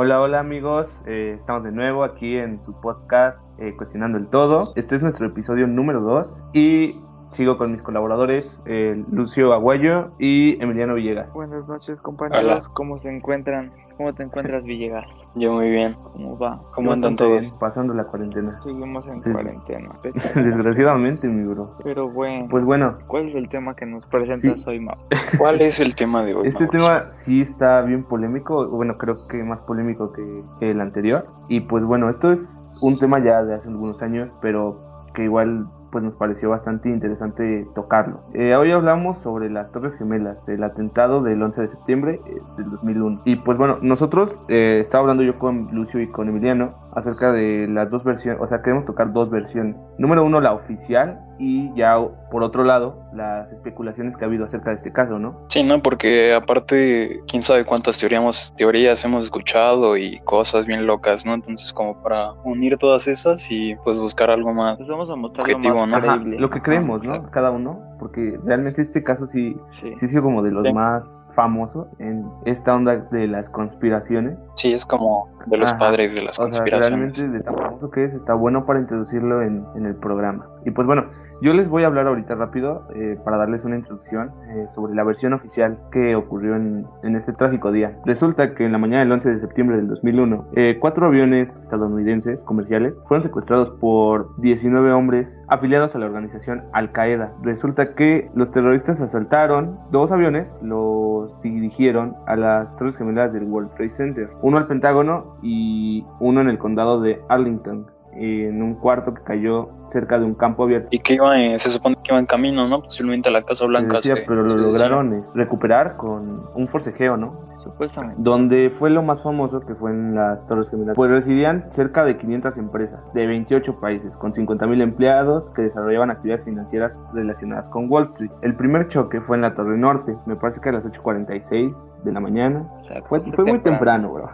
Hola, hola amigos, eh, estamos de nuevo aquí en su podcast eh, Cuestionando el Todo. Este es nuestro episodio número 2 y sigo con mis colaboradores eh, Lucio Aguayo y Emiliano Villegas. Buenas noches compañeros, ¿cómo se encuentran? ¿Cómo te encuentras Villegas? Yo muy bien. ¿Cómo va? ¿Cómo andan todos? Pasando la cuarentena. Seguimos en Des- cuarentena. Desgraciadamente, mi bro. Pero bueno, Pues bueno, ¿cuál es el tema que nos presentas Sí. hoy, Mau? ¿Cuál es el tema de hoy? este Mauricio? tema sí está bien polémico, bueno, creo que más polémico que el anterior. Y pues bueno, esto es un tema ya de hace algunos años, pero que igual pues nos pareció bastante interesante tocarlo. Eh, hoy hablamos sobre las Torres Gemelas, el atentado del 11 de septiembre eh, del 2001. Y pues bueno, nosotros, eh, estaba hablando yo con Lucio y con Emiliano acerca de las dos versiones, o sea, queremos tocar dos versiones. Número uno, la oficial y ya por otro lado, las especulaciones que ha habido acerca de este caso, ¿no? Sí, no, porque aparte, quién sabe cuántas teorías, teorías hemos escuchado y cosas bien locas, ¿no? Entonces, como para unir todas esas y pues buscar algo más. Pues vamos a mostrar Objetivo, lo ¿no? Ajá, lo que creemos, Ah, ¿no? Cada uno, porque realmente este caso sí, Sí. sí ha sido como de los Sí. más famosos en esta onda de las conspiraciones. Sí, es como de los Ajá. padres de las O sea, conspiraciones. realmente de tan famoso que es, está bueno para introducirlo en, en el programa. Y pues bueno, yo les voy a hablar ahorita rápido eh, para darles una introducción eh, sobre la versión oficial que ocurrió en, en este trágico día. Resulta que en la mañana del 11 de septiembre del 2001, eh, cuatro aviones estadounidenses comerciales fueron secuestrados por 19 hombres afiliados a la organización Al Qaeda. Resulta que los terroristas asaltaron dos aviones, los dirigieron a las Torres Gemelas del World Trade Center, uno al Pentágono y uno en el condado de Arlington, en un cuarto que cayó cerca de un campo abierto. Y que iba, en- se supone que iba en camino, ¿no? Posiblemente a la Casa Se Blanca. decía, se- pero lo decía. lograron es, recuperar con un forcejeo, ¿no? Supuestamente. donde fue lo más famoso que fue en las Torres Gemelas. Pues residían cerca de 500 empresas de 28 países con 50.000 empleados que desarrollaban actividades financieras relacionadas con Wall Street. El primer choque fue en la Torre Norte, me parece que a las 8.46 de la mañana. Exacto, Fue, fue muy temprano, bro.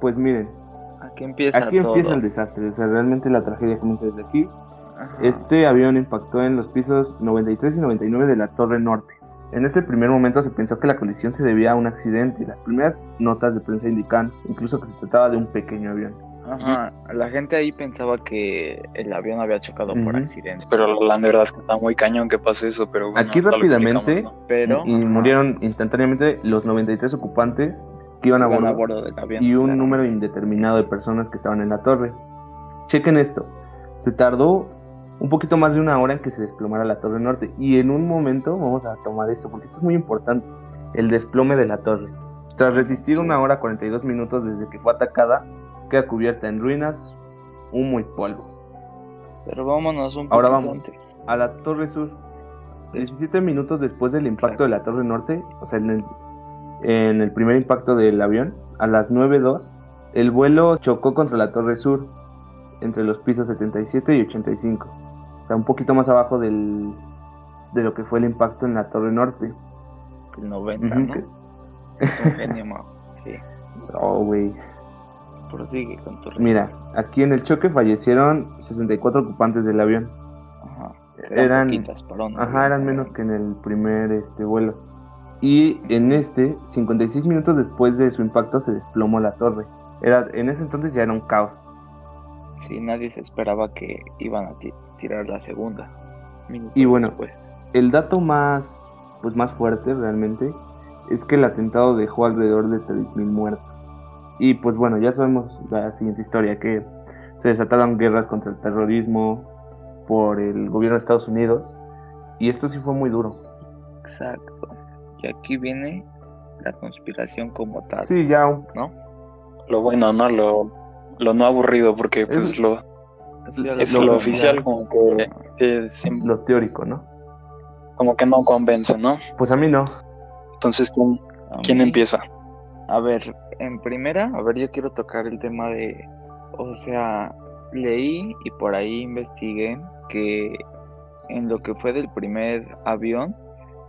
Pues miren, Aquí empieza aquí todo. empieza el desastre, o sea, realmente la tragedia comienza desde aquí. Ajá. Este avión impactó en los pisos 93 y 99 de la Torre Norte. En este primer momento se pensó que la colisión se debía a un accidente. Las primeras notas de prensa indican incluso que se trataba de un pequeño avión. Ajá. La gente ahí pensaba que el avión había chocado por Ujú. accidente. Pero la, verdad es que está muy cañón que pase eso, pero bueno, Aquí rápidamente, ¿no? Pero. y murieron instantáneamente los 93 ocupantes que iban a bordo, a bordo del avión. y un claro. número indeterminado de personas que estaban en la torre. Chequen esto. Se tardó un poquito más de una hora en que se desplomara la torre norte. Y en un momento vamos a tomar esto, porque esto es muy importante. El desplome de la torre. Tras resistir una hora 42 minutos desde que fue atacada, queda cubierta en ruinas, humo y polvo. Pero vámonos un Ahora poquito vamos. antes. A la torre sur. 17 minutos después del impacto de la torre norte, o sea, en el, en el primer impacto del avión, a las 9.02, el vuelo chocó contra la torre sur, entre los pisos 77 y 85. O sea, un poquito más abajo del, de lo que fue el impacto en la torre norte. El 90, Ujú, ¿no? que- Es un genio, Mau. Sí. Oh, güey. Prosigue con tu Mira, aquí en el choque fallecieron 64 ocupantes del avión. Ajá. Eran, poquitas para un ajá, eran menos que en el primer este, vuelo. Y en este, 56 minutos después de su impacto, se desplomó la torre. Era, en ese entonces ya era un caos. Sí, nadie se esperaba que iban a ti- tirar la segunda. Y bueno, después. El dato más, pues más fuerte realmente es que el atentado dejó alrededor de 3.000 muertos. Y pues bueno, ya sabemos la siguiente historia, que se desataron guerras contra el terrorismo por el gobierno de Estados Unidos. Y esto sí fue muy duro. Exacto. Y aquí viene la conspiración como tal, Sí, ya un- ¿no? Lo bueno, ¿no? Lo, lo no aburrido, porque pues Es- lo, es lo lo, oficial. como que, eh, sim- lo teórico, ¿no? como que no convence, ¿no? Pues a mí no. Entonces, ¿quién, quién mí- empieza? A ver, en primera, a ver, yo quiero tocar el tema de, o sea, leí y por ahí investigué que en lo que fue del primer avión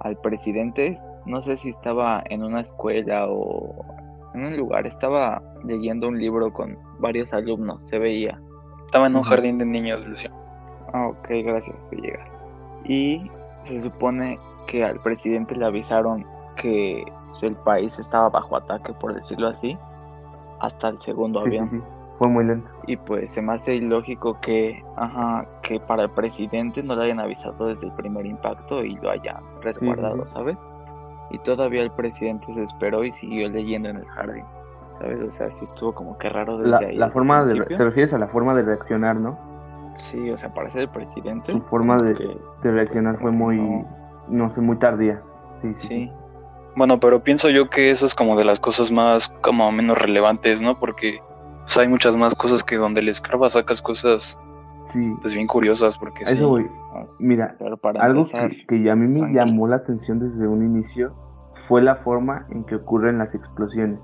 al presidente, no sé si estaba en una escuela o en un lugar, estaba leyendo un libro con varios alumnos, se veía. Estaba en un jardín de niños, Lucio. Ah, ok, gracias, llegar. Y se supone que al presidente le avisaron que el país estaba bajo ataque, por decirlo así, hasta el segundo Sí, avión. sí, sí. Fue muy lento. Y pues se me hace ilógico que, ajá, que para el presidente no le hayan avisado desde el primer impacto y lo hayan resguardado, sí. ¿sabes? Y todavía el presidente se esperó y siguió leyendo en el jardín, ¿sabes? O sea, sí estuvo como que raro desde La, ahí. la forma de. Te refieres a la forma de reaccionar, ¿no? Sí, o sea, para ser el presidente. Su forma de, que- de reaccionar pues, fue muy. no. No sé, muy tardía. Sí, sí. Sí, sí. Bueno, pero pienso yo que eso es como de las cosas más, como menos relevantes, ¿no? Porque pues, hay muchas más cosas que donde le escarbas sacas cosas, Sí, pues bien curiosas, porque eso sí. voy. Mira, para algo empezar, que, que a mí me tranquilo. llamó la atención desde un inicio fue la forma en que ocurren las explosiones.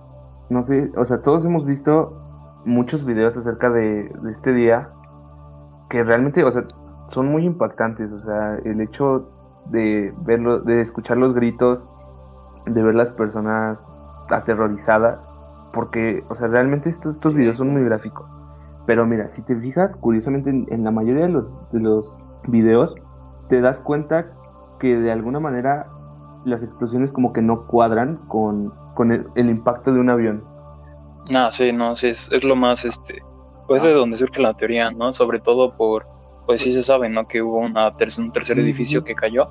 No sé, o sea, todos hemos visto muchos videos acerca de, de este día que realmente, o sea, son muy impactantes. O sea, el hecho de verlo, de escuchar los gritos, de ver las personas aterrorizadas, porque, o sea, realmente estos, estos videos son muy pues. gráficos. Pero mira, si te fijas, curiosamente en, en la mayoría de los, de los videos, te das cuenta que de alguna manera las explosiones como que no cuadran con, con el, el impacto de un avión. Nah, sí, no, sí, es, es lo más, este, pues de donde surge la teoría, ¿no? Sobre todo por, pues sí se sabe, ¿no? Que hubo una ter- un tercer edificio que cayó.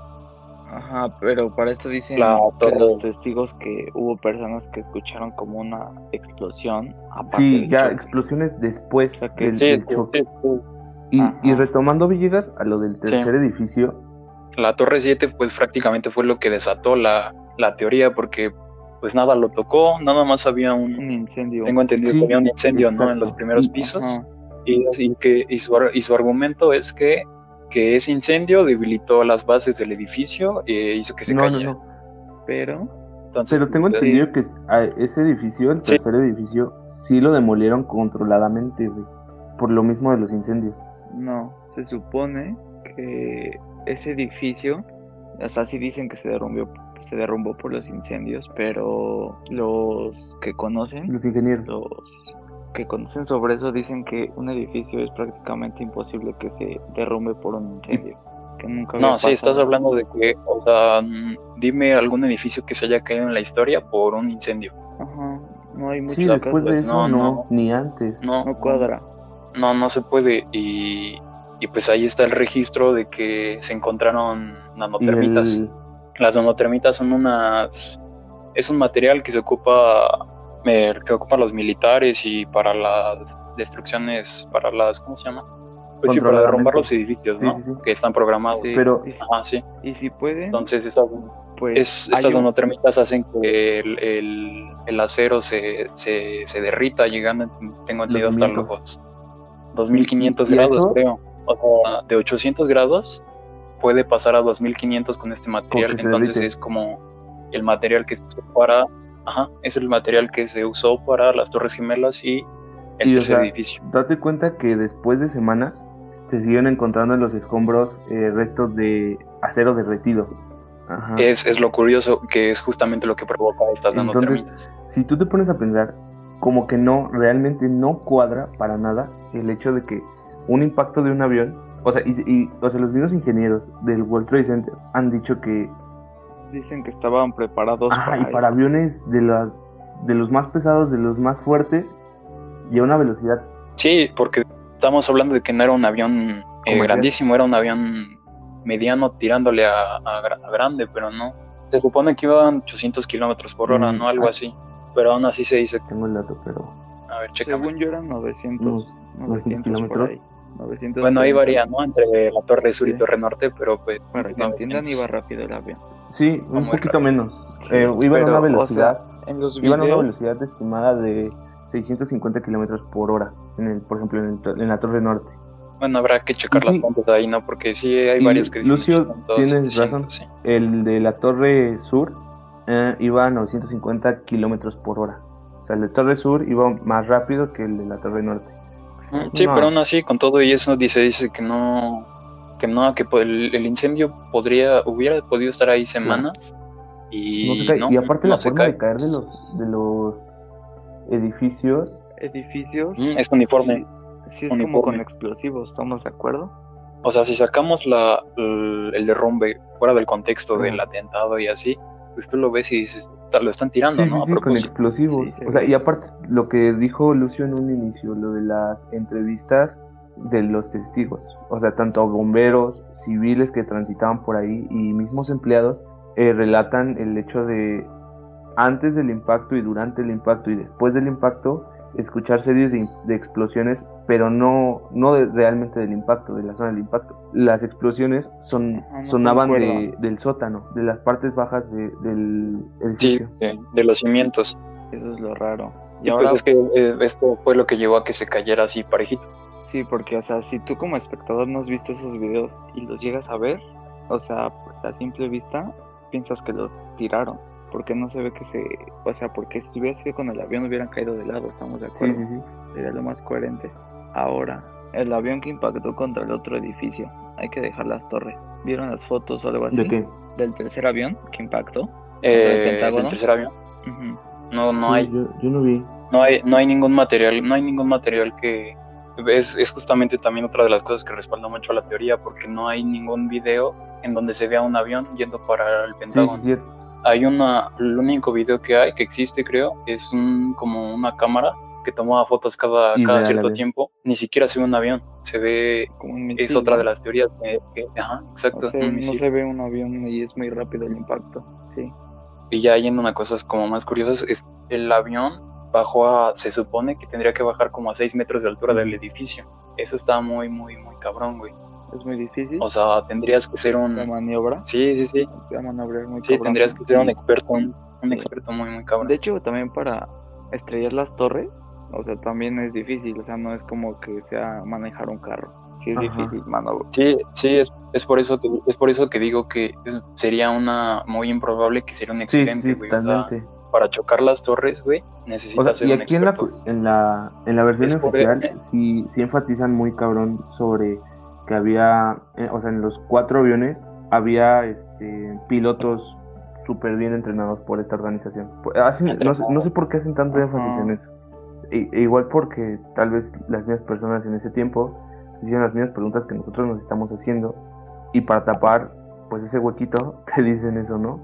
Ajá, pero para esto dicen que los testigos que hubo personas que escucharon como una explosión. Sí, ya choque. explosiones después O sea que- del, Sí, del choque. Y, retomando Villegas a lo del Sí. tercer edificio, la Torre 7, pues prácticamente fue lo que desató la, la teoría, porque pues nada lo tocó, nada más había un, Un incendio. tengo entendido Sí, que había un incendio, ¿no? En los primeros pisos. Y, y que, y, su, ar- y su argumento es que, que ese incendio debilitó las bases del edificio e hizo que se no, no, cayera. no. Pero, Entonces, Pero tengo eh, entendido que ese edificio, el Sí. tercer edificio, sí lo demolieron controladamente, güey. Por lo mismo de los incendios. no, se supone que ese edificio, o sea, sí dicen que se derrumbó, se derrumbó por los incendios, pero los que conocen, Los ingenieros. los que conocen sobre eso dicen que un edificio es prácticamente imposible que se derrumbe por un incendio. Que nunca No, sí, estás hablando de que, o sea, dime algún edificio que se haya caído en la historia por un incendio. Ajá, no hay muchos Sí, después de eso no, no, no. ni antes. No, no cuadra. No, no se puede. Y, y pues ahí está el registro de que se encontraron nanotermitas. el- Las nanotermitas son unas. Es un material que se ocupa. Eh, que ocupan los militares y para las destrucciones. Para las. ¿Cómo se llama? Pues sí, para derrumbar los edificios, Sí, ¿no? sí, sí. Que están programados. Sí, Pero- y, si- Ajá, sí. y si pueden, Entonces, estas, pues es, estas un- hacen que el, el- el acero se, se, se derrita, llegando, tengo entendido, hasta 2500. los 2500 ¿Y grados, eso? creo. O sea, de 800 grados puede pasar a 2500 con este material. Entonces es como el material que se usó para. Ajá, es el material que se usó para las Torres Gemelas y el Y, o tercer sea, edificio. Date cuenta que después de semanas se siguieron encontrando en los escombros eh, restos de acero derretido. Ajá. Es, es lo curioso, que es justamente lo que provoca estas Entonces. Si tú te pones a pensar, como que no, realmente no cuadra para nada el hecho de que un impacto de un avión, o sea, y, y- o sea los mismos ingenieros del World Trade Center han dicho que, dicen que estaban preparados ajá, y para para eso. aviones de, la, de los más pesados, de los más fuertes, y a una velocidad Sí, porque estamos hablando de que no era un avión eh, grandísimo, era un avión mediano tirándole a, a gra- a grande, pero no. Se supone que iban 800 kilómetros por hora, Mm, ¿no? Algo ah. así. Pero aún así se dice. tengo el dato, pero A ver, chécame. Según yo eran 900, Unos 900 kilómetros. por ahí. 900 Bueno, ahí 30. varía, ¿no? Entre la Torre Sur y. Torre Norte, pero pues. Para que 900. entiendan, iba rápido el avión. Sí, un poquito menos. Sí, Eh, iban a o velocidad, sea, en los iban a una velocidad estimada de 650 kilómetros por hora, en el, por ejemplo, en, el en la Torre Norte. Bueno, habrá que checar las fuentes ahí, ¿no? Porque sí hay varios que dicen. Lucio, 800, tienes 700, razón. sí. El de la Torre Sur eh, iba a 950 kilómetros por hora. O sea, el de Torre Sur iba más rápido que el de la Torre Norte. Mm, Sí, No. pero aún así, con todo y eso, dice, dice que no, que no, que el, el incendio podría, hubiera podido estar ahí semanas y No se cae. no, y aparte no la se forma cae. de caer de los, de los edificios. edificios. Mm, es uniforme. Sí, sí es como Uniforme. con explosivos, ¿estamos de acuerdo? O sea, si sacamos la, el, el derrumbe fuera del contexto del atentado y así, pues tú lo ves y dices, "Ta- lo están tirando, Sí, ¿no? sí, A sí, con explosivos. O sea, y aparte lo que dijo Lucio en un inicio, lo de las entrevistas de los testigos, o sea, tanto bomberos, civiles que transitaban por ahí y mismos empleados eh, relatan el hecho de antes del impacto y durante el impacto y después del impacto escuchar series de, de explosiones, pero no, no de- realmente del impacto, de la zona del impacto. Las explosiones son, Ajá, no sonaban de, del sótano, de las partes bajas de- del Sí, edificio. de, de los cimientos. Eso es lo raro. Y, Y ahora, pues es que eh, esto fue lo que llevó a que se cayera así parejito. Sí, porque, o sea, si tú como espectador no has visto esos videos y los llegas a ver, o sea, pues, a simple vista, piensas que los tiraron. Porque no se ve que se. O sea, porque si hubiera sido con el avión hubieran caído de lado, estamos de acuerdo. sí, sí. Sería lo más coherente. Ahora, el avión que impactó contra el otro edificio. Hay que dejar las torres. ¿Vieron las fotos o algo así? ¿De qué? Del tercer avión que impactó. Eh, el Pentágono? del tercer avión. No, no Sí, hay, Yo, yo no vi. no hay, no hay ningún material, no hay ningún material que es, es justamente también otra de las cosas que respalda mucho la teoría, porque no hay ningún video en donde se vea un avión yendo para el Pentágono. sí, sí. Hay una, el único video que hay, que existe creo, es un, como una cámara que toma fotos cada, cada cierto tiempo. Ni siquiera se ve un avión, se ve, un es otra de las teorías que, que- ajá, exacto, O sea, un no se ve un avión y es muy rápido el impacto. Sí. Y ya yendo a cosas como más curiosas, es el avión bajó a, se supone que tendría que bajar como a 6 metros de altura del edificio. Eso está muy, muy, muy cabrón, güey. Es muy difícil. O sea, tendrías que ser un... la maniobra. Sí, sí, sí. La maniobra es muy Sí, cabrón. tendrías que ser un experto, un, un Sí. experto muy, muy cabrón. De hecho, también para estrellar las torres, o sea, también es difícil. O sea, no es como que sea manejar un carro. Sí es Ajá. difícil, mano. Sí, sí, es, es por eso que es por eso que digo que es- sería una muy improbable que sería un accidente, sí, güey. o sea. Para chocar las torres, güey, O necesitas sea, ser y un aquí en la, experto. en la, en la versión oficial sí, sí enfatizan muy cabrón sobre que había, eh, o sea, en los cuatro aviones había este, pilotos súper bien entrenados por esta organización. Hacen- no, sé, no sé por qué hacen tanto Ajá. énfasis en eso. E igual porque tal vez las mismas personas en ese tiempo se hicieron las mismas preguntas que nosotros nos estamos haciendo y para tapar pues ese huequito te dicen eso, ¿no?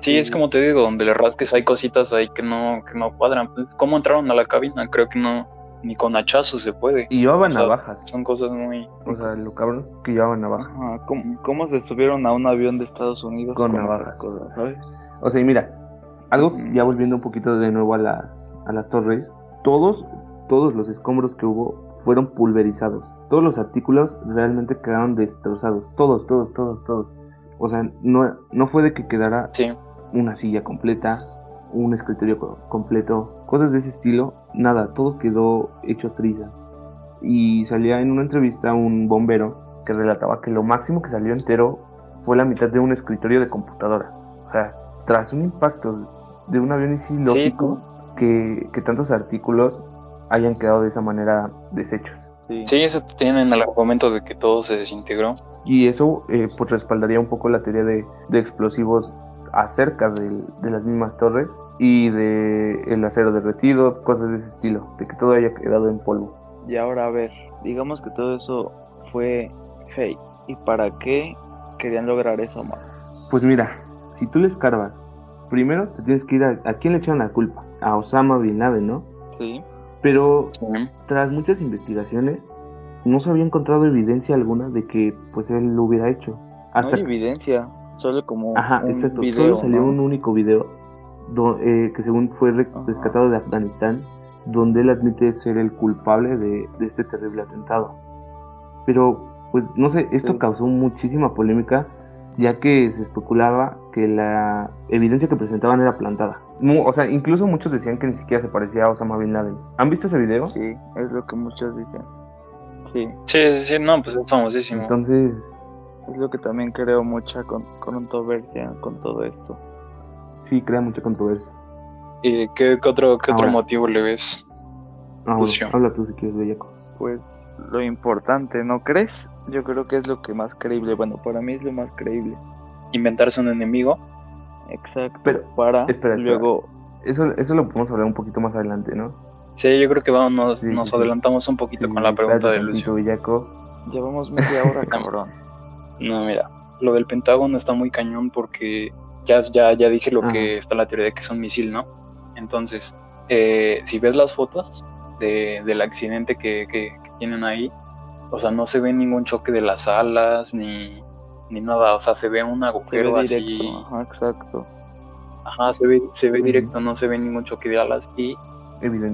Sí, es como te digo, donde le rasques hay cositas ahí que no, que no cuadran. Pues, ¿Cómo entraron a la cabina? Creo que no, ni con hachazos se puede. Y llevaban O sea, navajas. Son cosas muy... O sea, lo cabrón es que llevaban navajas. Ajá, ¿Cómo, cómo se subieron a un avión de Estados Unidos Con esas navajas. cosas, ¿sabes? O sea, y mira, algo ya volviendo un poquito de nuevo a las, a las torres, todos, todos los escombros que hubo fueron pulverizados. Todos los artículos realmente quedaron destrozados. Todos, todos, todos, todos. O sea, no, no fue de que quedara Sí, una silla completa, un escritorio co- completo, cosas de ese estilo. Nada, todo quedó hecho triza. Y salía en una entrevista un bombero que relataba que lo máximo que salió entero fue la mitad de un escritorio de computadora. O sea, tras un impacto de un avión es ilógico que, que tantos artículos hayan quedado de esa manera deshechos. Sí. sí, eso tienen el argumento de que todo se desintegró. Y eso eh, pues respaldaría un poco la teoría de, de explosivos acerca de las mismas torres y de el acero derretido, cosas de ese estilo, de que todo haya quedado en polvo. Y ahora a ver, digamos que todo eso fue fake. ¿Y para qué querían lograr eso, man? Pues mira, si tú le escarbas, primero te tienes que ir a, a quién le echaron la culpa, a Osama Bin Laden, ¿no? Sí. Pero Sí. tras muchas investigaciones no se había encontrado evidencia alguna de que pues él lo hubiera hecho. Hasta No hay evidencia, solo como Ajá, un exacto. video, Solo salió ¿no? un único video do- eh, que según fue rescatado de Afganistán, donde él admite ser el culpable de, de este terrible atentado. Pero, pues, no sé, esto Sí. causó muchísima polémica, ya que se especulaba que la evidencia que presentaban era plantada. O sea, incluso muchos decían que ni siquiera se parecía a Osama Bin Laden. ¿Han visto ese video? Sí, es lo que muchos dicen. Sí, Sí, sí, sí, no, pues es famosísimo. Entonces, es lo que también creo mucha con, controversia con todo esto. sí, crea mucha controversia. ¿Y qué, qué otro, qué otro motivo le ves? Ah, bueno, habla tú si quieres, Bellaco. Pues lo importante, ¿no crees? Yo creo que es lo que más creíble. Bueno, para mí es lo más creíble. ¿Inventarse un enemigo? Exacto. Pero, para espera, espera. luego Eso, eso lo podemos hablar un poquito más adelante, ¿no? Sí, yo creo que vamos, nos, Sí, nos sí, adelantamos un poquito Sí, con la pregunta de Lucio. Bellaco. llevamos media hora, cabrón. No, mira, lo del Pentágono está muy cañón porque ya, ya, ya dije lo que está la teoría de que es un misil, ¿no? Entonces, eh, si ves las fotos de, del accidente que, que- que tienen ahí, o sea, no se ve ningún choque de las alas ni, ni nada, o sea, se ve un Se ve agujero así. Ajá, exacto. Ajá, se ve, se ve directo, no se ve ningún choque de alas y,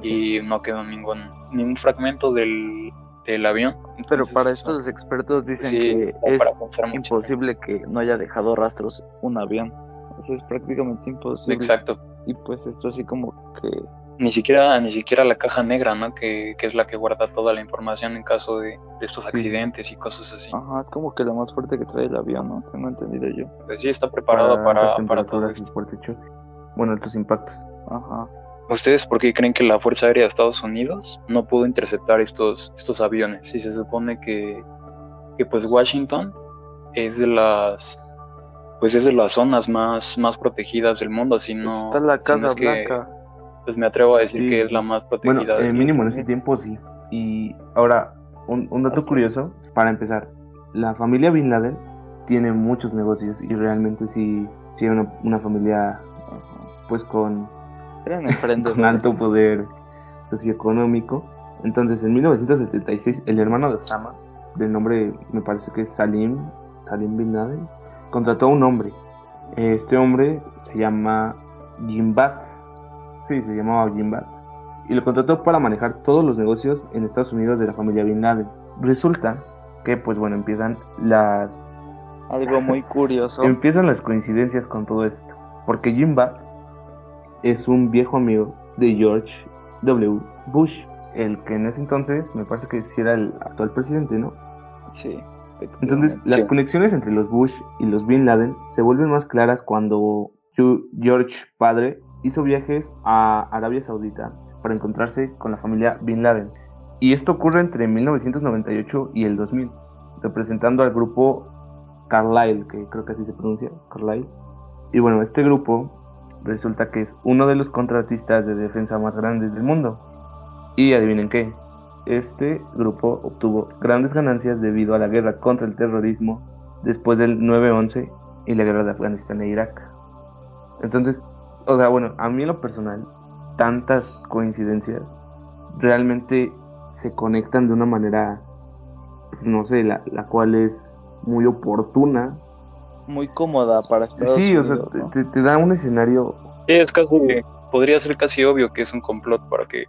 y no quedó ningún, ningún fragmento del, del avión. Pero Entonces, para eso- esto los expertos dicen sí, que es para imposible que no haya dejado rastros un avión. O sea, es prácticamente imposible. Exacto. Y pues esto así como que... Ni siquiera, ni siquiera la caja negra, ¿no? Que, que es la que guarda toda la información en caso de, de estos accidentes y cosas así. Ajá, es como que lo más fuerte que trae el avión, ¿no? Tengo entendido yo. Pues sí, está preparado altas para, para todo esto. Bueno, altos impactos. Ajá. ¿Ustedes por qué creen que la Fuerza Aérea de Estados Unidos no pudo interceptar estos, estos aviones? Si se supone que, que pues Washington es de las pues es de las zonas más, más protegidas del mundo, si no, Está la si Casa no es que, Blanca. pues me atrevo a decir Sí, que es la más protegida. Bueno, eh, mínimo en ese tiempo sí. Y ahora, un, un dato curioso, para empezar, la familia Bin Laden tiene muchos negocios y realmente sí, sí era una, una familia pues con, Eran emprendedores. alto poder socioeconómico. Entonces, en 1976, el hermano de Osama, del nombre me parece que es Salim, Salim Bin Laden, contrató a un hombre. Este hombre se llama Jimbat. Sí, se llamaba Jimbat. Y lo contrató para manejar todos los negocios en Estados Unidos de la familia Bin Laden. Resulta que, pues bueno, empiezan las Algo muy curioso. Empiezan las coincidencias con todo esto, porque Jim Bat es un viejo amigo de George W. Bush, el que en ese entonces me parece que sí era el actual presidente, ¿no? Sí. Entonces, las Sí. conexiones entre los Bush y los Bin Laden se vuelven más claras cuando George padre hizo viajes a Arabia Saudita para encontrarse con la familia Bin Laden. Y esto ocurre entre 1998 y el 2000, representando al grupo Carlyle, que creo que así se pronuncia, Carlyle. Y bueno, este grupo resulta que es uno de los contratistas de defensa más grandes del mundo. Y adivinen qué, este grupo obtuvo grandes ganancias debido a la guerra contra el terrorismo después del 9-11 y la guerra de Afganistán e Irak. Entonces, o sea, bueno, a mí en lo personal, tantas coincidencias realmente se conectan de una manera, no sé, la, la cual es muy oportuna. Muy cómoda para Estados Sí, o sea, te, te da un escenario Sí, es casi, podría ser casi obvio que es un complot para que,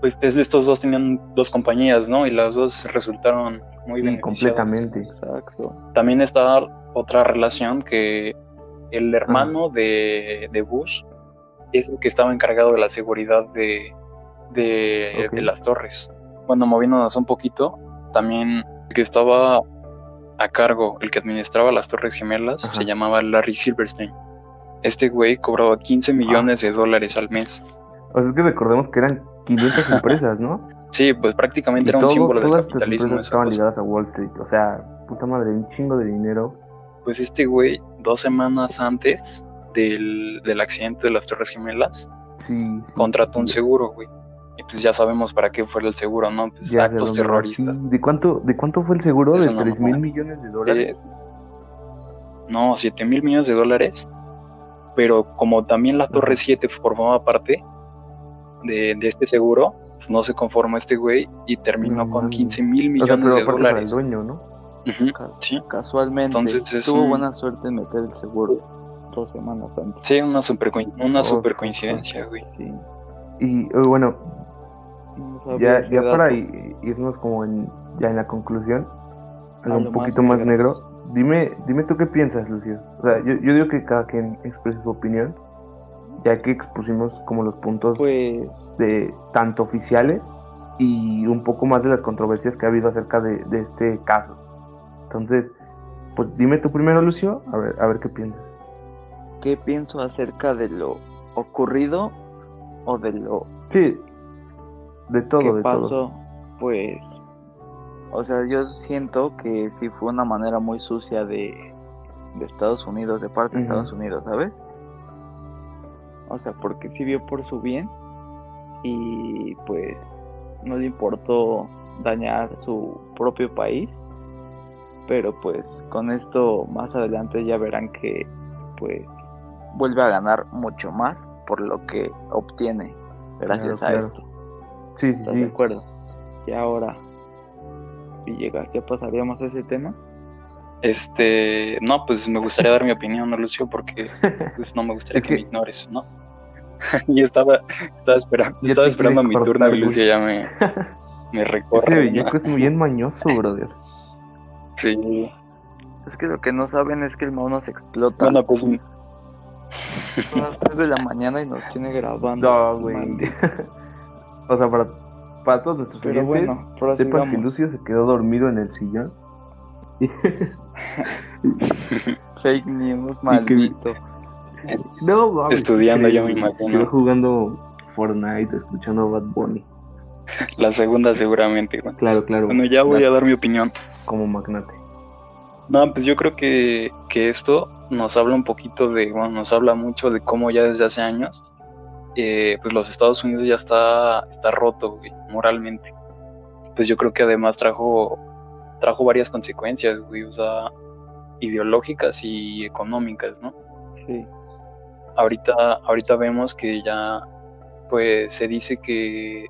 pues desde estos dos tenían dos compañías, ¿no? Y las dos resultaron muy sí, beneficiadas. completamente. Exacto. También está otra relación que el Ah. hermano de, de Bush es el que estaba encargado de la seguridad de, de, de las torres. Bueno, moviéndonos un poquito, también el que estaba a cargo, el que administraba las torres gemelas, Ajá. se llamaba Larry Silverstein. Este güey cobraba 15 millones de dólares al mes. O sea, es que recordemos que eran 500 empresas, ¿no? Sí, pues prácticamente Y era un todo- símbolo del todas estas capitalismo. estaban cosa. ligadas a Wall Street. O sea, puta madre, un chingo de dinero. Pues este güey, dos semanas antes del, del accidente de las Torres Gemelas, Sí. sí, contrató un seguro, güey. Y pues ya sabemos para qué fue el seguro, ¿no? Pues Ya actos terroristas. sí. ¿De cuánto, ¿De cuánto fue el seguro? ¿De una 3 mil millones de dólares? Eh, no, 7 mil millones de dólares. Pero como también la Torre Ajá. 7 formaba parte de, de este seguro, pues no se conformó este güey y terminó No con mames. 15 mil o sea, millones pero de el dólares. dueño, ¿no? Ujú, Ca- Sí, Casualmente. Entonces es tuvo un- buena suerte en meter el seguro dos semanas antes. sí, una super, una Oh, super coincidencia, güey. Sí. Y eh, bueno, No ya, ya para dato. irnos como en, ya en la conclusión, algo A un poquito más más negro. Dime, dime tú qué piensas, Lucio. O sea, yo, yo digo que cada quien exprese su opinión, ya que expusimos como los puntos Pues de tanto oficiales y un poco más de las controversias que ha habido acerca de, de este caso. Entonces, pues dime tú primero, Lucio, a ver, a ver qué piensas. ¿Qué pienso acerca de lo ocurrido o de lo Sí, de todo, que de pasó? todo. Pues, o sea, yo siento que sí fue una manera muy sucia de, de Estados Unidos, de parte de. Estados Unidos, ¿sabes? O sea, porque sí vio por su bien y pues no le importó dañar su propio país. Pero pues con esto más adelante ya verán que pues vuelve a ganar mucho más por lo que obtiene gracias Claro, a claro. esto. Sí, sí, ¿Estás de sí. acuerdo? Y ahora, Villegas, ¿ya pasaríamos a ese tema? Este, no, pues me gustaría dar mi opinión, ¿no, Lucio? Porque pues, no me gustaría Es que, que- me ignores, ¿no? y estaba, estaba esperando, estaba esperando mi turno y Lucio ya me, me Ese recorre. ¿no? Villaco es muy bien mañoso, brother. Sí. Es que lo que no saben es que el mono se explota. Bueno, pues Son las 3 de la mañana y nos tiene grabando. No, güey. O sea, para, para todos nuestros Pero oyentes, bueno, sepan que. Lucio se quedó dormido en el sillón. Fake news, que- maldito. no, mames, Estudiando, yo me imagino. Jugando Fortnite, escuchando Bad Bunny. la segunda seguramente, güey. Claro, claro. Bueno, ya voy a dar mi opinión. Como magnate. No, pues yo creo que, que esto nos habla un poquito de, bueno, nos habla mucho de cómo ya desde hace años, eh, pues los Estados Unidos ya está, está roto, güey, moralmente. Pues yo creo que además trajo, trajo varias consecuencias, güey, o sea, ideológicas y económicas, ¿no? Sí. ahorita, ahorita vemos que ya pues se dice que,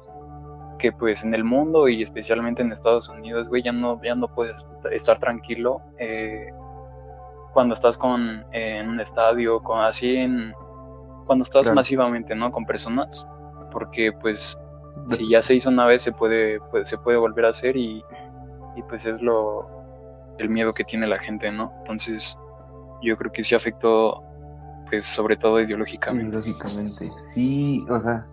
que pues en el mundo y especialmente en Estados Unidos, güey, ya no, ya no puedes estar tranquilo eh, cuando estás con en un estadio, con así en cuando estás Claro. masivamente, ¿no? Con personas, porque pues si ya se hizo una vez se puede, pues, se puede volver a hacer y, y pues es lo el miedo que tiene la gente, ¿no? Entonces yo creo que sí afectó pues sobre todo ideológicamente. Lógicamente. Sí, o sea,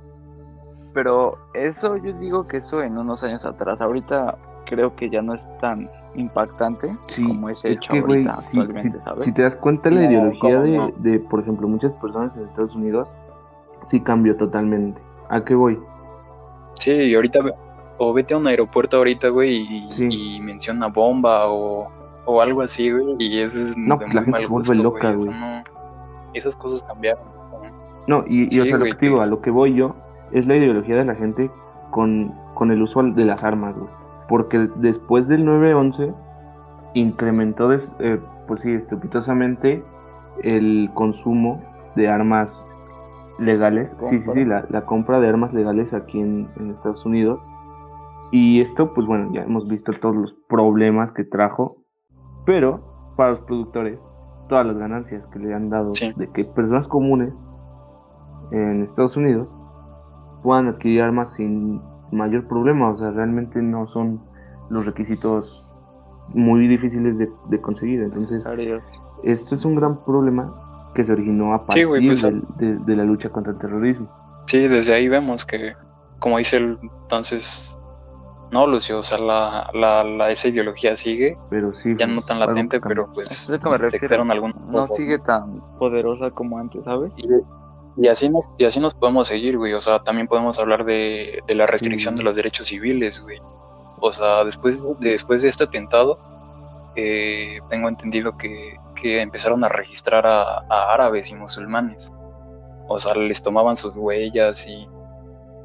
Pero eso, yo digo que eso en unos años atrás. Ahorita creo que ya no es tan impactante sí. como ese es hecho que, ahorita si, actualmente, si- ¿sabes? si te das cuenta, la No, ideología ¿cómo de, no? de, por ejemplo, muchas personas en Estados Unidos sí cambió totalmente. ¿A qué voy? Sí, y ahorita o vete a un aeropuerto ahorita, güey, y, Sí. y menciona bomba o, o algo así, güey, y eso es No, de la muy gente mal se vuelve gusto, loca, güey. no- esas cosas cambiaron. No, y, o sea, lo que te digo, a lo que voy yo, es la ideología de la gente con, con el uso de las armas, güey. Porque después del 9-11 incrementó, des- eh, pues sí, estrepitosamente el consumo de armas legales. Sí, sí, sí, la, la compra de armas legales aquí en, en Estados Unidos. Y esto, pues bueno, ya hemos visto todos los problemas que trajo. Pero para los productores, todas las ganancias que le han dado Sí. de que personas comunes en Estados Unidos puedan adquirir armas sin mayor problema. O sea, realmente no son los requisitos muy difíciles de, de conseguir. Entonces, Necesarios. esto es un gran problema que se originó a Sí, partir güey, pues, del- de, de la lucha contra el terrorismo. Sí, desde ahí vemos que, como dice el, entonces, no, Lucio, o sea, la, la, la- esa ideología sigue, Pero sí. ya no tan latente, pero pues Es que me refiero. algunos No sigue tan poderosa como antes, ¿sabes? Y, y así nos, y así nos podemos seguir, güey. O sea, también podemos hablar de, de la restricción Sí. de los derechos civiles, güey. O sea, después de, después de este atentado, eh, tengo entendido que, que empezaron a registrar a, a árabes y musulmanes. O sea, les tomaban sus huellas y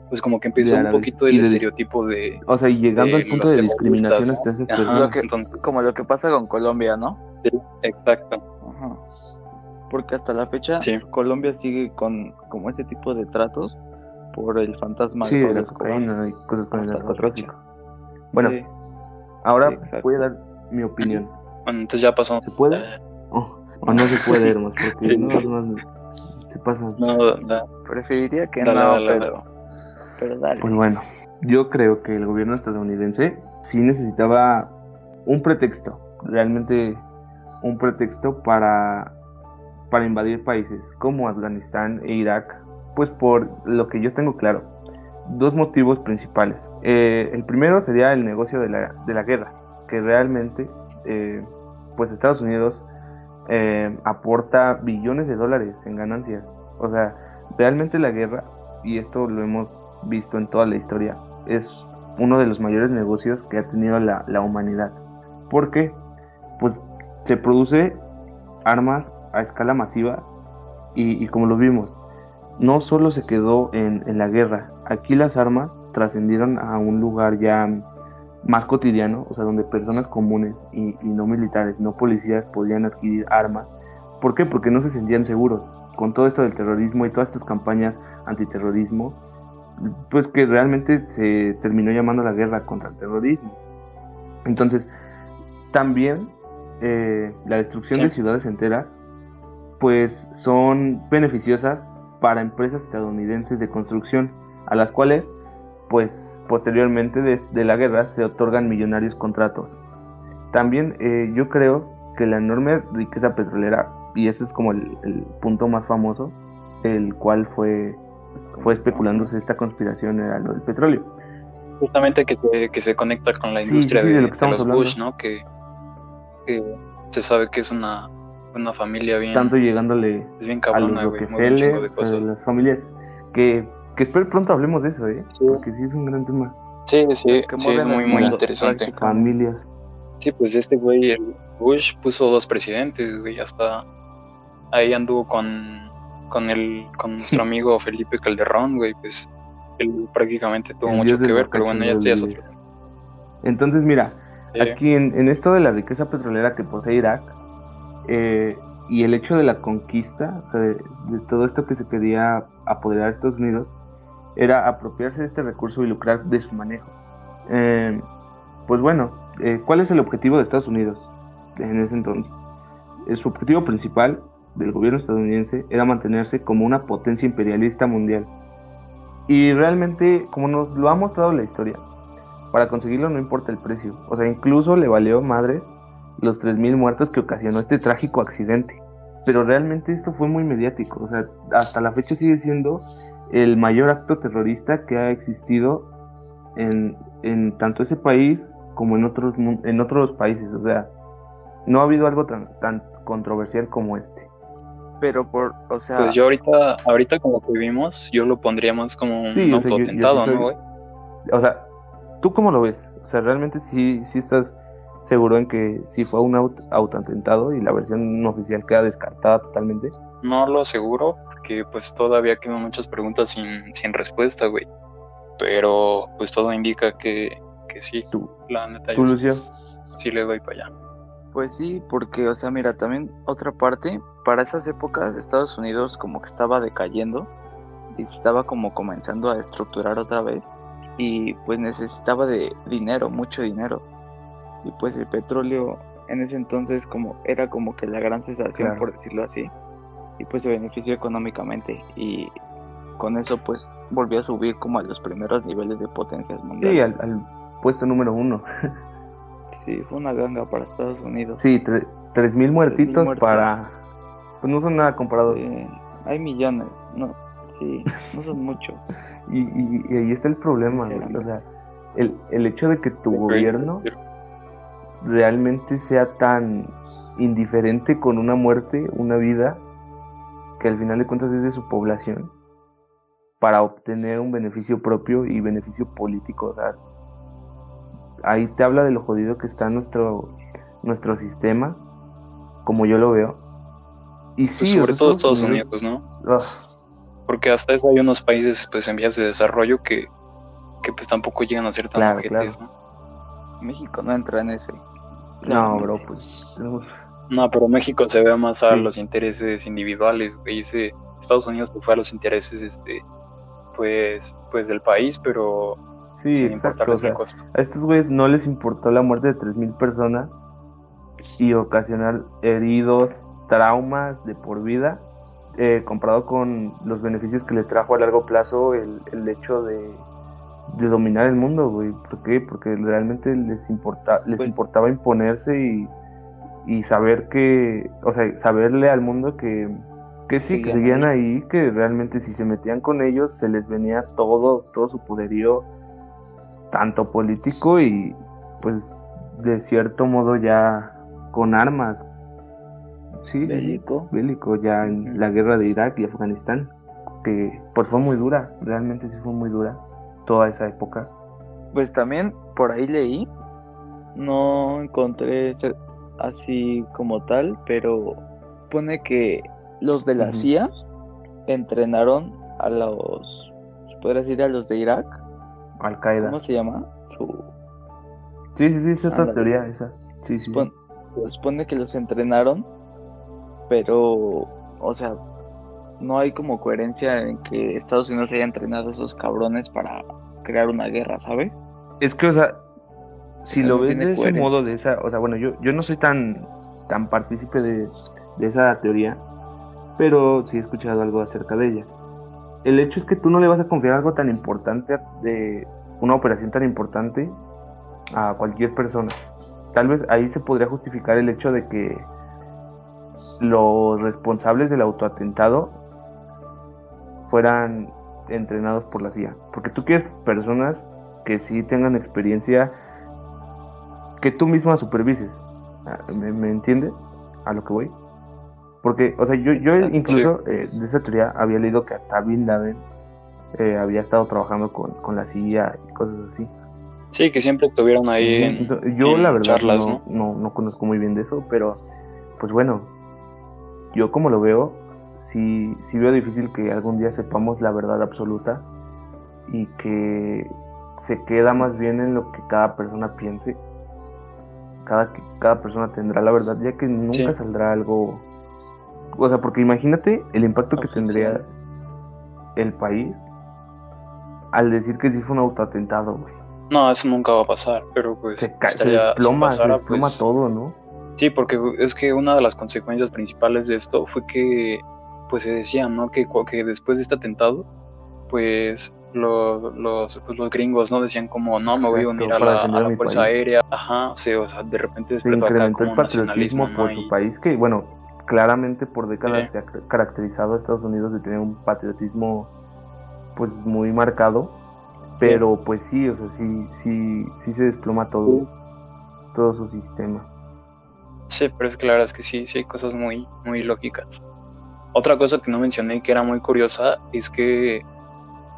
pues como que empezó un poquito el de- estereotipo de... O sea, y llegando al punto de discriminación ¿no? hacia esas Ajá, personas. Lo que- entonces, Como lo que pasa con Colombia, ¿no? exacto. Porque hasta la fecha Sí. Colombia sigue con como ese tipo de tratos por el fantasma Sí, de la cocaína y cosas con el narcotráfico. Bueno, Sí. ahora voy a dar mi opinión. Bueno, entonces ya pasó. ¿Se puede? Eh, Oh, o no se puede, hermano, porque Sí. no, no, se pasa. no, da- Preferiría que Dale, no, dale, pero pero dale. Pues bueno, yo creo que el gobierno estadounidense sí necesitaba un pretexto, realmente un pretexto para, para invadir países como Afganistán e Irak, pues por lo que yo tengo claro, dos motivos principales. Eh, el primero sería el negocio de la, de la guerra, que realmente eh, pues Estados Unidos eh, aporta billones de dólares en ganancias. O sea, realmente la guerra, y esto lo hemos visto en toda la historia, es uno de los mayores negocios que ha tenido la, la humanidad. Porque, pues, se produce armas a escala masiva y, y como lo vimos, no solo se quedó en, en la guerra, aquí las armas trascendieron a un lugar ya más cotidiano, o sea, donde personas comunes y, y no militares, no policías podían adquirir armas. ¿Por qué? Porque no se sentían seguros. con todo esto del terrorismo y todas estas campañas antiterrorismo, pues que realmente se terminó llamando la guerra contra el terrorismo. Entonces, también eh, la destrucción de ciudades enteras, pues son beneficiosas para empresas estadounidenses de construcción, a las cuales, pues posteriormente de, la guerra se otorgan millonarios contratos. También eh, yo creo que la enorme riqueza petrolera, y ese es como el, punto más famoso, el cual fue, fue especulándose esta conspiración era lo del petróleo. Justamente que se, que se conecta con la industria de, los Bush, ¿no? Que, se sabe que es una, una familia bien... Tanto llegándole es bien cabrona, a los Rockefeller, de cosas. las familias que, que espero pronto hablemos de eso, ¿eh? Porque sí es un gran tema. Sí, sí, sí muy, muy interesante. Familias. Sí, pues este güey, el Bush puso dos presidentes, güey, hasta ahí anduvo con, con el, con nuestro amigo Felipe Calderón, güey, pues él prácticamente tuvo mucho que ver, pero bueno, ya estoy es otro Entonces, mira, aquí en, esto de la riqueza petrolera que posee Irak, eh, y el hecho de la conquista, o sea, de, todo esto que se quería apoderar a Estados Unidos, era apropiarse de este recurso y lucrar de su manejo. Eh, pues bueno, eh, ¿cuál es el objetivo de Estados Unidos en ese entonces? Su objetivo principal del gobierno estadounidense era mantenerse como una potencia imperialista mundial. Y realmente, como nos lo ha mostrado la historia, para conseguirlo no importa el precio. O sea, incluso le valió madre los 3.000 muertos que ocasionó este trágico accidente. Pero realmente esto fue muy mediático. O sea, hasta la fecha sigue siendo el mayor acto terrorista que ha existido en, en tanto ese país como en otros, en otros países. O sea, no ha habido algo tan, tan controversial como este. Pero por, o sea... Pues yo ahorita, ahorita como que vimos, yo lo pondría más como un sí, autotentado, ¿no, güey? O sea, ¿tú cómo lo ves? O sea, ¿realmente sí, sí estás seguro en que sí fue un auto autoatentado y la versión oficial queda descartada totalmente? No lo aseguro, porque pues todavía quedan muchas preguntas sin, sin respuesta, güey. Pero pues todo indica que, que sí. ¿Tú? La neta, ¿Tu yo sí le doy para allá. Pues sí, porque, o sea, mira, también otra parte, para esas épocas Estados Unidos como que estaba decayendo y estaba como comenzando a estructurar otra vez y pues necesitaba de dinero, mucho dinero. Y pues el petróleo en ese entonces como era como que la gran sensación, por decirlo así, y pues se benefició económicamente y con eso pues volvió a subir como a los primeros niveles de potencias mundiales. Sí, al, al puesto número uno. Sí, fue una ganga para Estados Unidos. Sí, tres mil muertitos para... Pues no son nada comparados. hay millones, no, sí, no son mucho. y, y, ahí está el problema, o sea, el, el hecho de que tu gobierno realmente sea tan indiferente con una muerte, una vida, que al final de cuentas es de su población, para obtener un beneficio propio y beneficio político. O sea, ahí te habla de lo jodido que está nuestro, nuestro sistema, como yo lo veo. Y sí, pues sobre todo Estados Unidos, ¿no? Ah. Porque hasta eso hay unos países pues en vías de desarrollo que, que pues tampoco llegan a ser tan claro, ¿no? México no entra en ese. No, bro, pues. No, pero México se ve más a los intereses individuales, güey. Estados Unidos fue a los intereses, este, pues, pues del país, pero Sí, exacto. a estos güeyes no les importó la muerte de 3.000 personas y ocasionar heridos, traumas de por vida, eh, comparado con los beneficios que le trajo a largo plazo el, el hecho de, de, dominar el mundo, güey. ¿Por qué? Porque realmente les, importa, les importaba imponerse y, y saber que, o sea, saberle al mundo que, que sí, que seguían ahí, que realmente si se metían con ellos se les venía todo, todo su poderío tanto político y pues de cierto modo ya con armas. Sí, bélico. bélico ya en la guerra de Irak y Afganistán, que pues fue muy dura, realmente sí fue muy dura toda esa época. Pues también por ahí leí, no encontré así como tal, pero pone que los de la CIA entrenaron a los, se podría decir a los de Irak al Qaeda. ¿Cómo se llama? Su... Sí, sí, sí, es otra teoría esa. Sí, sí. Supone, que los entrenaron, pero, o sea, no hay como coherencia en que Estados Unidos haya entrenado a esos cabrones para crear una guerra, ¿sabes? Es que, o sea, si sea, lo no ves de ese modo, de esa, o sea, bueno, yo, yo no soy tan, tan partícipe de, de esa teoría, pero sí he escuchado algo acerca de ella. El hecho es que tú no le vas a confiar algo tan importante, de una operación tan importante a cualquier persona. Tal vez ahí se podría justificar el hecho de que los responsables del autoatentado fueran entrenados por la CIA. Porque tú quieres personas que sí tengan experiencia que tú misma supervises. Ah, ¿Me, me entiendes? A lo que voy. Porque, o sea, yo, yo incluso eh, de esa teoría había leído que hasta Bin Laden eh, había estado trabajando con, con la CIA y cosas así. Sí, que siempre estuvieron ahí en, Entonces, yo en la verdad charlas, no, no, no conozco muy bien de eso, pero pues bueno, yo como lo veo, sí, sí veo difícil que algún día sepamos la verdad absoluta y que se queda más bien en lo que cada persona piense. Cada, cada persona tendrá la verdad, ya que nunca Sí. saldrá algo... O sea, porque imagínate el impacto que tendría el país al decir que sí fue un autoatentado, güey. No, eso nunca va a pasar, pero pues Se, se si desploma pues, todo, ¿no? Sí, porque es que una de las consecuencias principales de esto fue que, pues se decía, ¿no? Que, que después de este atentado, pues lo- los, pues, los gringos, ¿no? Decían como, no, me voy a unir a la, a la Fuerza país. Aérea. Ajá, o sea, o sea, de repente se incrementó el patriotismo por su país, que bueno, claramente por décadas se ha ca- caracterizado a Estados Unidos de tener un patriotismo pues muy marcado, pero pues sí, o sea, sí, sí, sí se desploma todo, todo su sistema. Sí, pero es verdad es que sí, sí hay cosas muy, muy lógicas. Otra cosa que no mencioné que era muy curiosa es que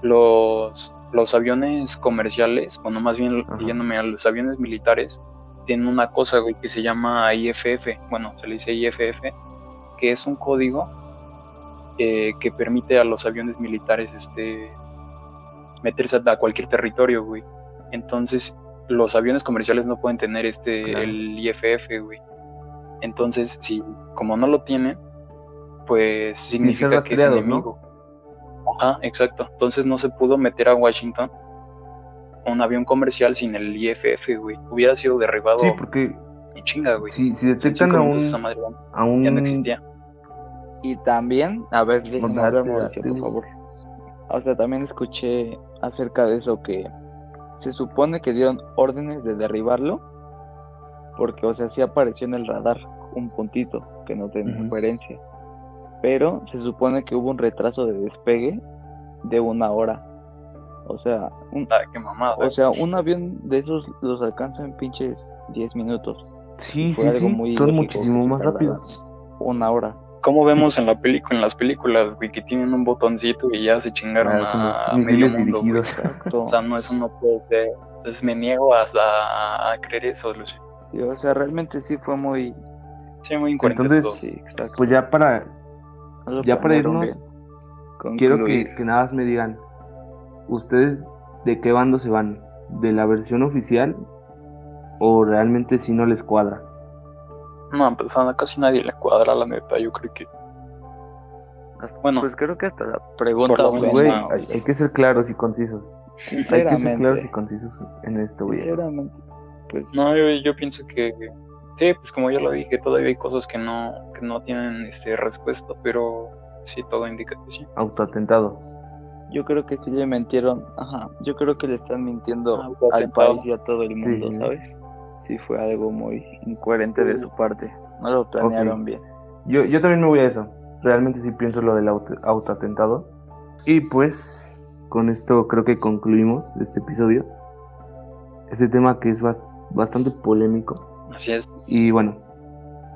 los, los aviones comerciales, bueno, más bien Ajá. yéndome a los aviones militares, tienen una cosa, güey, que se llama IFF, bueno, se le dice IFF, que es un código eh, que permite a los aviones militares este, meterse a cualquier territorio, güey. Entonces, los aviones comerciales no pueden tener este, Claro. el IFF, güey. Entonces, si como no lo tienen, pues significa que es enemigo. Ajá, exacto. Entonces no se pudo meter a Washington un avión comercial sin el IFF, güey. Hubiera sido derribado Sí, porque en chinga, güey. si, si detectan a minutos esa un, madre a un ya no existía. Y también, a ver, déjenme Date, hablar, date, Mauricio, por favor. O sea, también escuché acerca de eso que se supone que dieron órdenes de derribarlo porque, o sea, sí apareció en el radar un puntito que no tenía coherencia. Pero se supone que hubo un retraso de despegue de una hora. O sea, un, Ah, qué mamada. o sea, un avión de esos los alcanza en pinches 10 minutos. sí, Fue sí, algo sí, muy son lógico muchísimo más rápidos. Una hora. Como vemos en la película, en las películas, güey, que tienen un botoncito y ya se chingaron Ah, a, a medio mundo. O sea, no, eso no puede ser. Entonces me niego hasta a, creer eso, Lucy. Sí, o sea, realmente sí fue muy... Sí, muy incoherente Entonces, todo. Sí, exacto. Pues ya para, Ya para irnos, bien. quiero que, que nada más me digan, ¿ustedes de qué bando se van? ¿De la versión oficial o realmente si no les cuadra? No, pues a casi nadie le cuadra la neta, yo creo que. Hasta- bueno. Pues creo que hasta la pregunta Güey, no, hay, hay que ser claros y concisos. Hay que ser claros y concisos en esto, güey. Sinceramente. Pues No, yo, yo pienso que. Sí, pues como ya lo dije, todavía hay cosas que no, que no tienen este respuesta, pero sí, todo indica que sí. Autoatentado. yo creo que sí le mintieron. Ajá. Yo creo que le están mintiendo al país y a todo el mundo, sí. ¿sabes? Sí fue algo muy incoherente de su parte. No lo planearon bien. Yo, yo también me voy a eso. Realmente sí pienso lo del auto, autoatentado. Y pues, con esto creo que concluimos este episodio. Este tema que es bas- bastante polémico. Así es. Y bueno,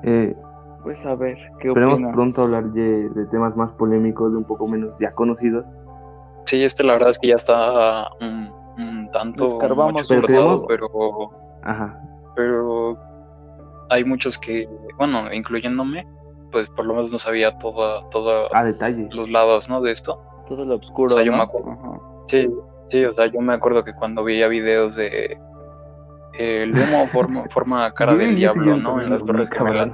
eh, Pues a ver, ¿qué esperemos opinan? pronto hablar de, de temas más polémicos, de un poco menos ya conocidos. Sí, este la verdad es que ya está un, un tanto Escarbamos mucho Pero queremos- pero, Ajá. pero hay muchos que, bueno, incluyéndome, pues por lo menos no sabía toda, toda A detalle. los lados, ¿no? De esto. Todo lo oscuro. O sea, yo ¿no? me acuerdo. Ajá. Sí, sí, o sea, yo me acuerdo que cuando veía videos de el humo forma, forma cara del diablo, ¿no? En las Torres. Gemelas.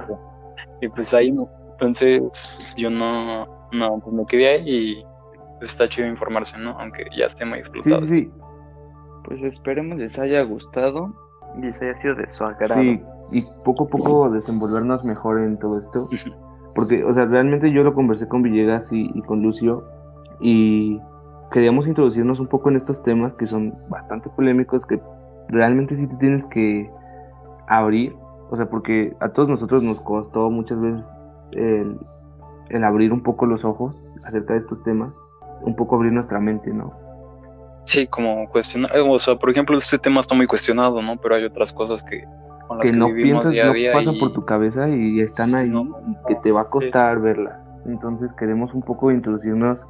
Y pues ahí, entonces, yo no, no, pues me quedé ahí y pues, está chido informarse, ¿no? Aunque ya esté muy explotado. Sí, sí, sí. Pues esperemos les haya gustado y les haya sido de su agrado. Sí, y poco a poco desenvolvernos mejor en todo esto. Porque, o sea, realmente yo lo conversé con Villegas y, y con Lucio y queríamos introducirnos un poco en estos temas que son bastante polémicos, que realmente sí te tienes que abrir, o sea, porque a todos nosotros nos costó muchas veces el, el abrir un poco los ojos acerca de estos temas, un poco abrir nuestra mente, ¿no? Sí, como cuestionar, eh, o sea, por ejemplo, este tema está muy cuestionado, ¿no? Pero hay otras cosas que con las que que, no piensas, día a no pasan y- por tu cabeza y están ahí no, y que te va a costar verlas. Entonces queremos un poco introducirnos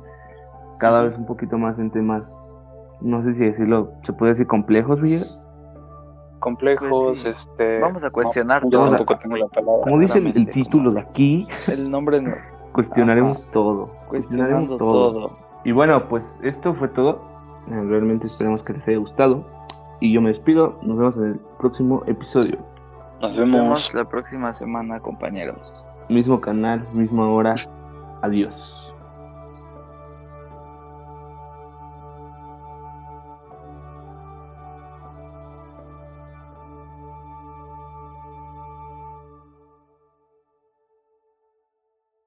cada vez un poquito más en temas, no sé si decirlo, se puede decir complejos. Complejos, Pues sí. este... Vamos a cuestionar no, todo. Yo tampoco tengo la palabra. Como dice el, título de aquí, El nombre no. cuestionaremos todo. Cuestionaremos todo. todo. Y bueno, pues esto fue todo. Eh, Realmente esperamos que les haya gustado. Y yo me despido. Nos vemos en el próximo episodio. Nos Nos vemos. vemos la próxima semana, compañeros. Mismo canal, misma hora. Adiós.